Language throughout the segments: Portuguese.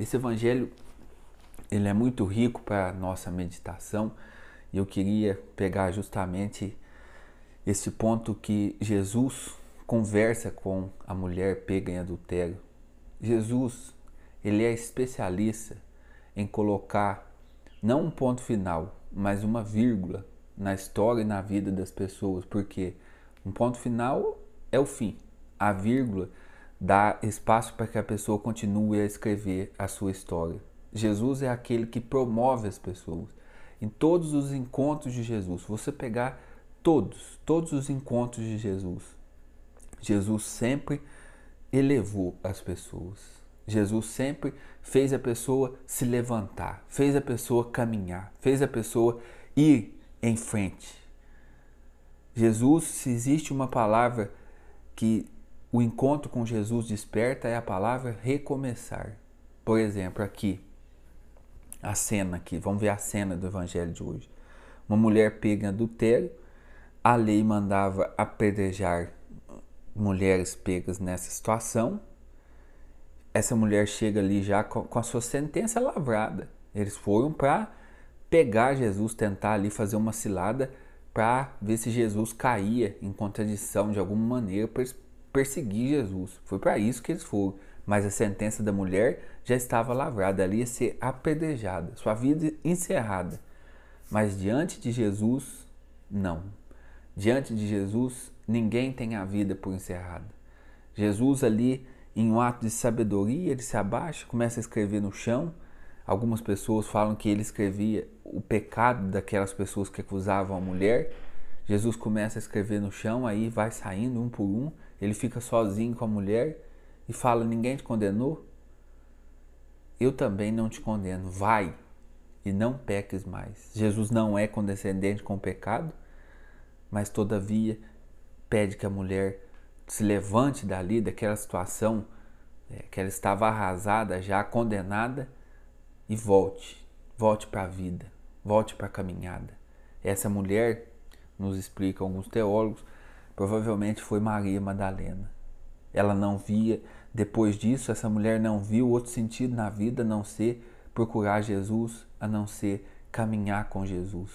Esse evangelho ele é muito rico para nossa meditação e eu queria pegar justamente esse ponto que Jesus conversa com a mulher pega em adultério. Jesus, ele é especialista em colocar não um ponto final, mas uma vírgula na história e na vida das pessoas, porque um ponto final é o fim. A vírgula dá espaço para que a pessoa continue a escrever a sua história. Jesus é aquele que promove as pessoas. Em todos os encontros de Jesus, você pegar todos, todos os encontros de Jesus, Jesus sempre elevou as pessoas. Jesus sempre fez a pessoa se levantar, fez a pessoa caminhar, fez a pessoa ir em frente. Jesus, se existe uma palavra que o encontro com Jesus desperta, é a palavra recomeçar. Por exemplo, aqui, a cena aqui, vamos ver a cena do evangelho de hoje. Uma mulher pega em adultério, a lei mandava apedrejar mulheres pegas nessa situação. Essa mulher chega ali já com, a sua sentença lavrada. Eles foram para pegar Jesus, tentar ali fazer uma cilada para ver se Jesus caía em contradição de alguma maneira para perseguir Jesus. Foi para isso que eles foram. Mas a sentença da mulher já estava lavrada, ali ia ser apedrejada, sua vida encerrada. Mas diante de Jesus, não. Diante de Jesus, ninguém tem a vida por encerrada. Jesus ali, em um ato de sabedoria, ele se abaixa, começa a escrever no chão. Algumas pessoas falam que ele escrevia o pecado daquelas pessoas que acusavam a mulher. Jesus começa a escrever no chão, aí vai saindo um por um. Ele fica sozinho com a mulher e fala: Ninguém te condenou? Eu também não te condeno. Vai e não peques mais. Jesus não é condescendente com o pecado, mas todavia pede que a mulher se levante dali, daquela situação é, que ela estava arrasada, já condenada, e volte, volte para a vida, volte para a caminhada. Essa mulher, nos explicam alguns teólogos, provavelmente foi Maria Madalena. Ela não via, depois disso, essa mulher não viu outro sentido na vida a não ser procurar Jesus, a não ser caminhar com Jesus.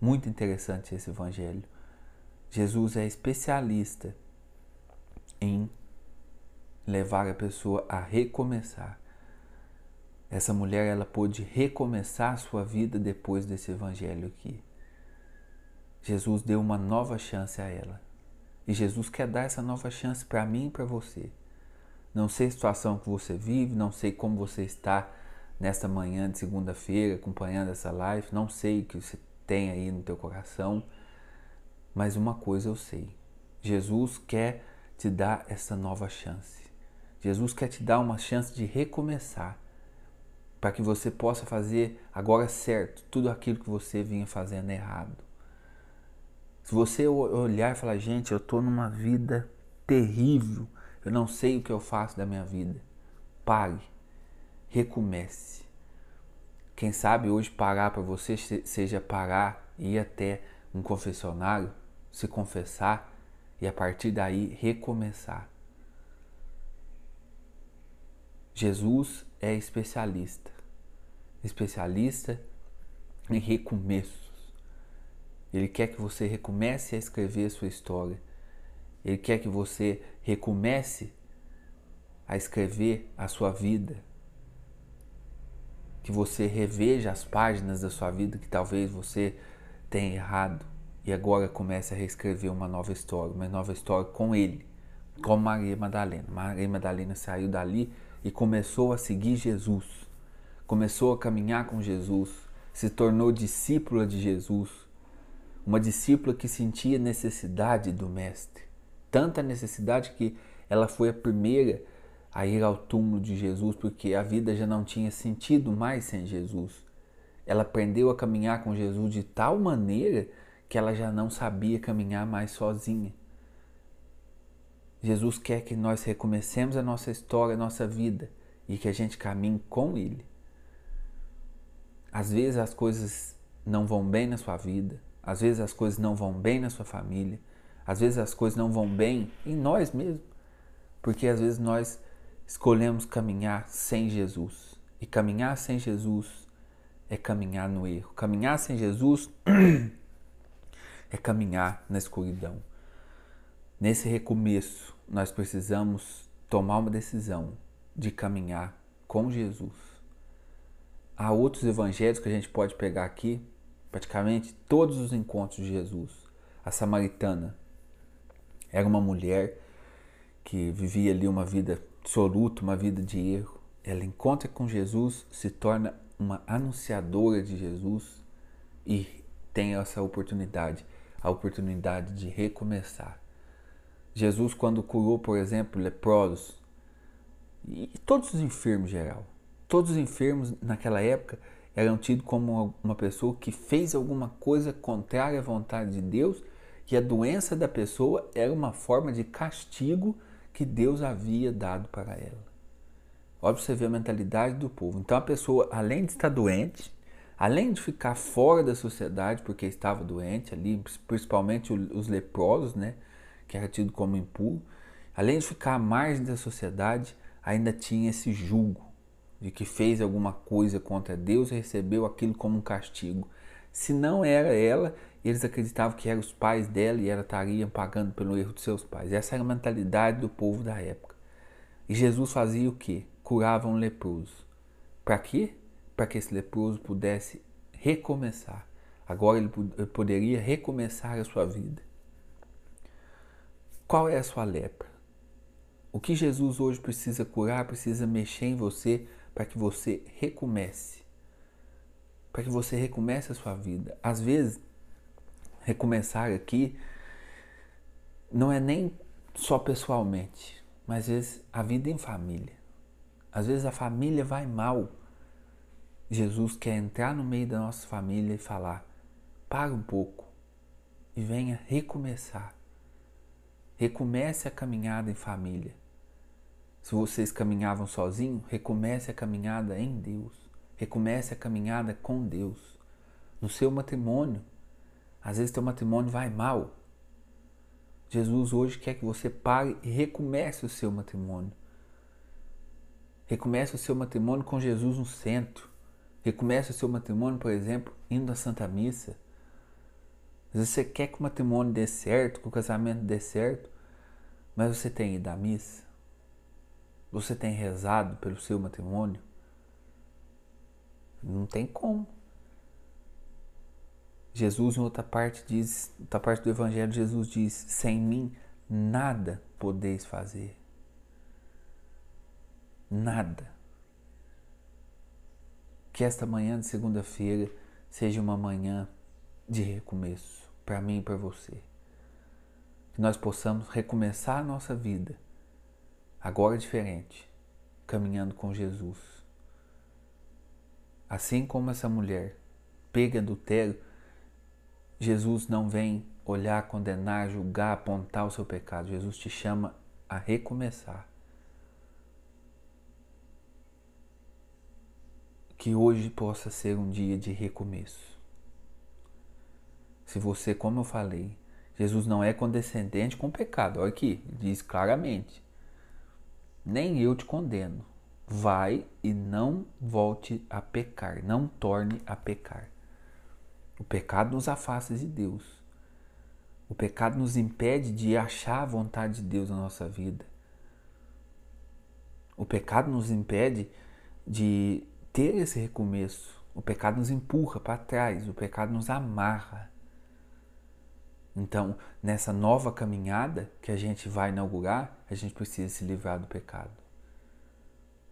Muito interessante esse evangelho. Jesus é especialista em levar a pessoa a recomeçar. Essa mulher ela pôde recomeçar a sua vida depois desse evangelho aqui. Jesus deu uma nova chance a ela. E Jesus quer dar essa nova chance para mim e para você. Não sei a situação que você vive, não sei como você está nesta manhã de segunda-feira acompanhando essa live, não sei o que você tem aí no teu coração. Mas uma coisa eu sei: Jesus quer te dar essa nova chance. Jesus quer te dar uma chance de recomeçar, para que você possa fazer agora certo tudo aquilo que você vinha fazendo errado. Se você olhar e falar, gente, eu estou numa vida terrível, eu não sei o que eu faço da minha vida, pare, recomece. Quem sabe hoje parar para você seja parar e ir até um confessionário se confessar e a partir daí recomeçar. Jesus é especialista, especialista em recomeços. Ele quer que você recomece a escrever a sua história. Ele quer que você recomece a escrever a sua vida. Que você reveja as páginas da sua vida que talvez você tenha errado e agora começa a reescrever uma nova história, uma nova história com ele, com Maria Madalena. Maria Madalena saiu dali e começou a seguir Jesus, começou a caminhar com Jesus, se tornou discípula de Jesus, uma discípula que sentia necessidade do Mestre, tanta necessidade que ela foi a primeira a ir ao túmulo de Jesus, porque a vida já não tinha sentido mais sem Jesus. Ela aprendeu a caminhar com Jesus de tal maneira que ela já não sabia caminhar mais sozinha. Jesus quer que nós recomecemos a nossa história, a nossa vida e que a gente caminhe com Ele. Às vezes as coisas não vão bem na sua vida, às vezes as coisas não vão bem na sua família, às vezes as coisas não vão bem em nós mesmos, porque às vezes nós escolhemos caminhar sem Jesus. E caminhar sem Jesus é caminhar no erro. Caminhar sem Jesus é caminhar na escuridão. Nesse recomeço, nós precisamos tomar uma decisão de caminhar com Jesus. Há outros evangelhos que a gente pode pegar aqui, praticamente todos os encontros de Jesus. A samaritana era uma mulher que vivia ali uma vida absoluta, uma vida de erro. Ela encontra com Jesus, se torna uma anunciadora de Jesus e tem essa oportunidade, a oportunidade de recomeçar. Jesus, quando curou, por exemplo, leprosos e todos os enfermos geral, todos os enfermos naquela época eram tidos como uma pessoa que fez alguma coisa contrária à vontade de Deus e a doença da pessoa era uma forma de castigo que Deus havia dado para ela. Olha você ver a mentalidade do povo. Então a pessoa, além de estar doente, além de ficar fora da sociedade porque estava doente ali, principalmente os leprosos, né? que era tido como impuro, além de ficar à margem da sociedade, ainda tinha esse julgo de que fez alguma coisa contra Deus recebeu aquilo como um castigo. Se não era ela, eles acreditavam que eram os pais dela e ela estaria pagando pelo erro de seus pais. Essa era a mentalidade do povo da época. E Jesus fazia o quê? Curava um leproso. Para quê? Para que esse leproso pudesse recomeçar. Agora ele poderia recomeçar a sua vida. Qual é a sua lepra? O que Jesus hoje precisa curar, precisa mexer em você para que você recomece. Para que você recomece a sua vida. Às vezes, recomeçar aqui não é nem só pessoalmente, mas às vezes a vida em família. Às vezes a família vai mal. Jesus quer entrar no meio da nossa família e falar: para um pouco e venha recomeçar. Recomece a caminhada em família. Se vocês caminhavam sozinhos, recomece a caminhada em Deus. Recomece a caminhada com Deus. No seu matrimônio. Às vezes teu matrimônio vai mal. Jesus hoje quer que você pare e recomece o seu matrimônio. Recomece o seu matrimônio com Jesus no centro. Recomece o seu matrimônio, por exemplo, indo à Santa Missa. Às vezes você quer que o matrimônio dê certo, que o casamento dê certo, mas você tem ido à missa? Você tem rezado pelo seu matrimônio? Não tem como. Jesus, em outra parte, diz, outra parte do Evangelho, Jesus diz: sem mim nada podeis fazer. Nada. Que esta manhã de segunda-feira seja uma manhã de recomeço para mim e para você. Que nós possamos recomeçar a nossa vida, agora diferente, caminhando com Jesus. Assim como essa mulher pega adultério, Jesus não vem olhar, condenar, julgar, apontar o seu pecado. Jesus te chama a recomeçar. Que hoje possa ser um dia de recomeço. Se você, como eu falei, Jesus não é condescendente com o pecado. Olha aqui, diz claramente: Nem eu te condeno. Vai e não volte a pecar, não torne a pecar. O pecado nos afasta de Deus. O pecado nos impede de achar a vontade de Deus na nossa vida. O pecado nos impede de ter esse recomeço. O pecado nos empurra para trás, o pecado nos amarra. Então, nessa nova caminhada que a gente vai inaugurar, a gente precisa se livrar do pecado.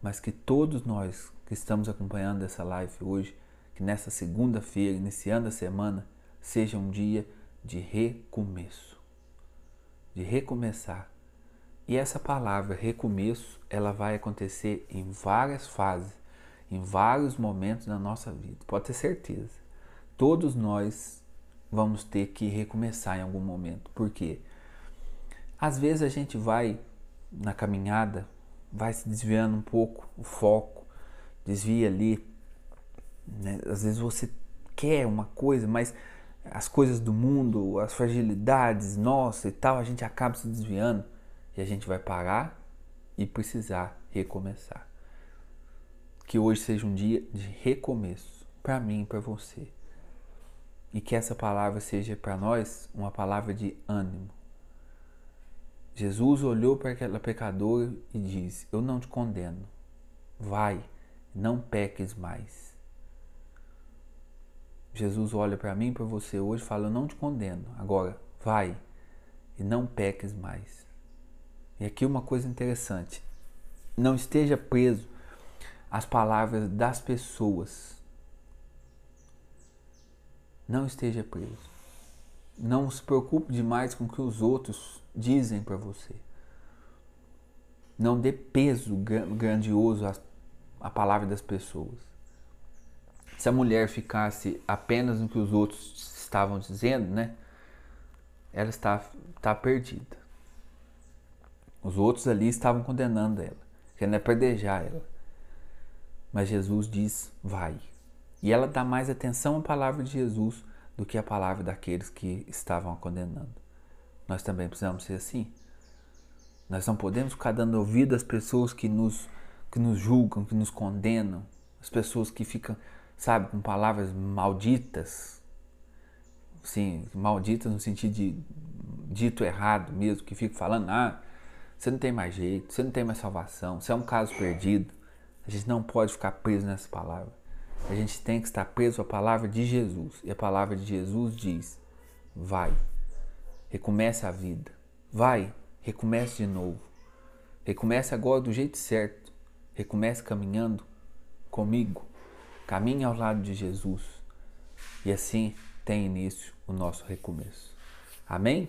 Mas que todos nós que estamos acompanhando essa live hoje, que nessa segunda-feira, iniciando a semana, seja um dia de recomeço, de recomeçar. E essa palavra recomeço, ela vai acontecer em várias fases em vários momentos da nossa vida. Pode ter certeza. Todos nós vamos ter que recomeçar em algum momento. Por quê? Às vezes a gente vai na caminhada, vai se desviando um pouco o foco, desvia ali. Né? Às vezes você quer uma coisa, mas as coisas do mundo, as fragilidades nossa e tal, a gente acaba se desviando e a gente vai parar e precisar recomeçar. Que hoje seja um dia de recomeço para mim e para você. E que essa palavra seja para nós uma palavra de ânimo. Jesus olhou para aquela pecadora e disse: Eu não te condeno. Vai, não peques mais. Jesus olha para mim para você hoje e fala: Eu não te condeno. Agora, vai e não peques mais. E aqui uma coisa interessante: não esteja preso às palavras das pessoas. Não esteja preso. Não se preocupe demais com o que os outros dizem para você. Não dê peso grandioso à, à palavra das pessoas. Se a mulher ficasse apenas no que os outros estavam dizendo, né? Ela está, está perdida. Os outros ali estavam condenando ela, querendo aperdejar ela. Mas Jesus diz: vai. E ela dá mais atenção à palavra de Jesus do que à palavra daqueles que estavam a condenando. Nós também precisamos ser assim. Nós não podemos ficar dando ouvido às pessoas que nos, que nos julgam, que nos condenam, as pessoas que ficam, sabe, com palavras malditas, sim, malditas no sentido de dito errado mesmo, que ficam falando, ah, você não tem mais jeito, você não tem mais salvação, você é um caso perdido. A gente não pode ficar preso nessa palavra. A gente tem que estar preso à palavra de Jesus. E a palavra de Jesus diz: vai, recomece a vida. Vai, recomece de novo. Recomece agora do jeito certo. Recomece caminhando comigo. Caminhe ao lado de Jesus. E assim tem início o nosso recomeço. Amém?